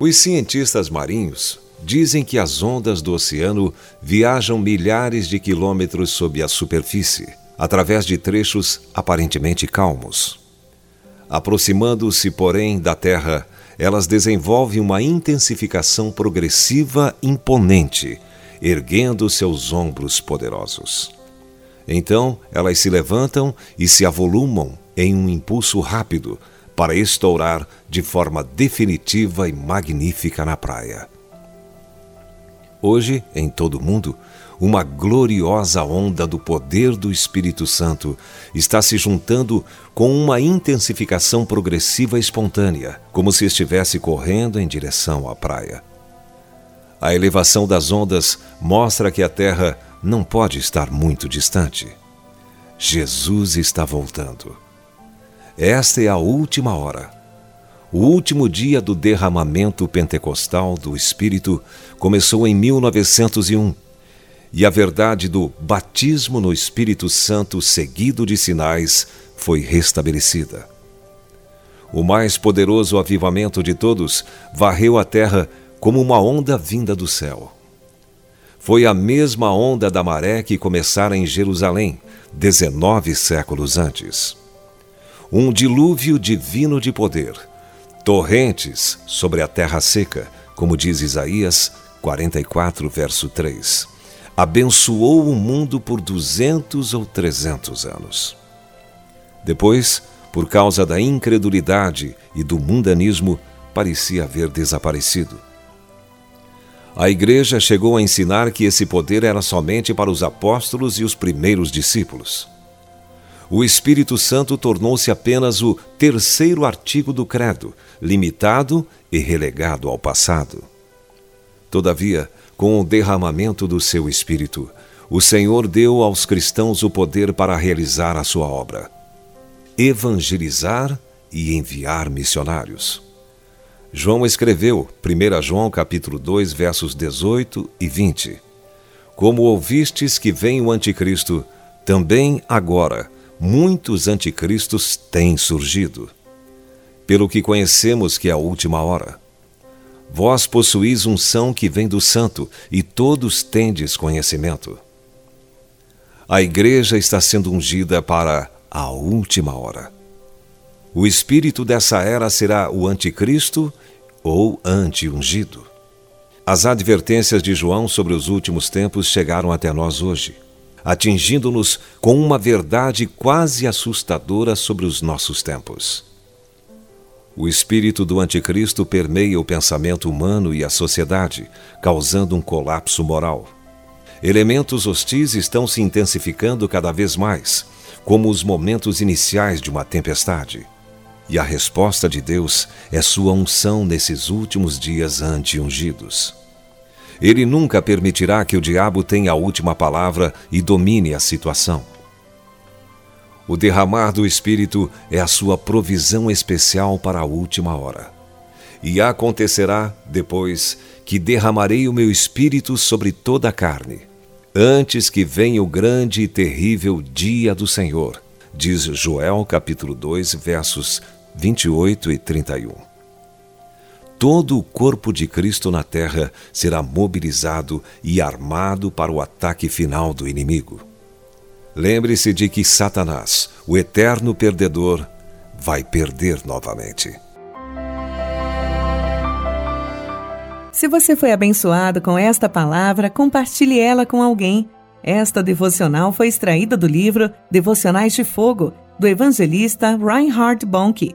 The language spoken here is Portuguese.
Os cientistas marinhos dizem que as ondas do oceano viajam milhares de quilômetros sob a superfície, através de trechos aparentemente calmos. Aproximando-se, porém, da Terra, elas desenvolvem uma intensificação progressiva imponente erguendo seus ombros poderosos. Então, elas se levantam e se avolumam em um impulso rápido para estourar de forma definitiva e magnífica na praia. Hoje, em todo o mundo, uma gloriosa onda do poder do Espírito Santo está se juntando com uma intensificação progressiva espontânea, como se estivesse correndo em direção à praia. A elevação das ondas mostra que a Terra não pode estar muito distante. Jesus está voltando. Esta é a última hora. O último dia do derramamento pentecostal do Espírito começou em 1901 e a verdade do batismo no Espírito Santo, seguido de sinais, foi restabelecida. O mais poderoso avivamento de todos varreu a terra como uma onda vinda do céu. Foi a mesma onda da maré que começara em Jerusalém, 19 séculos antes. Um dilúvio divino de poder, torrentes sobre a terra seca, como diz Isaías 44, verso 3 abençoou o mundo por 200 ou 300 anos. Depois, por causa da incredulidade e do mundanismo, parecia haver desaparecido. A igreja chegou a ensinar que esse poder era somente para os apóstolos e os primeiros discípulos. O Espírito Santo tornou-se apenas o terceiro artigo do credo, limitado e relegado ao passado. Todavia, com o derramamento do seu Espírito, o Senhor deu aos cristãos o poder para realizar a sua obra: evangelizar e enviar missionários. João escreveu, 1 João capítulo 2, versos 18 e 20: Como ouvistes que vem o anticristo, também agora muitos anticristos têm surgido. Pelo que conhecemos que é a última hora. Vós possuís unção que vem do Santo, e todos tendes conhecimento. A igreja está sendo ungida para a última hora. O espírito dessa era será o anticristo ou anti-ungido. As advertências de João sobre os últimos tempos chegaram até nós hoje, atingindo-nos com uma verdade quase assustadora sobre os nossos tempos. O espírito do anticristo permeia o pensamento humano e a sociedade, causando um colapso moral. Elementos hostis estão se intensificando cada vez mais, como os momentos iniciais de uma tempestade. E a resposta de Deus é sua unção nesses últimos dias anti-ungidos. Ele nunca permitirá que o diabo tenha a última palavra e domine a situação. O derramar do Espírito é a sua provisão especial para a última hora. E acontecerá, depois, que derramarei o meu Espírito sobre toda a carne, antes que venha o grande e terrível dia do Senhor, diz Joel capítulo 2, versos 28 e 31. Todo o corpo de Cristo na terra será mobilizado e armado para o ataque final do inimigo. Lembre-se de que Satanás, o eterno perdedor, vai perder novamente. Se você foi abençoado com esta palavra, compartilhe ela com alguém. Esta devocional foi extraída do livro Devocionais de Fogo, do evangelista Reinhard Bonk,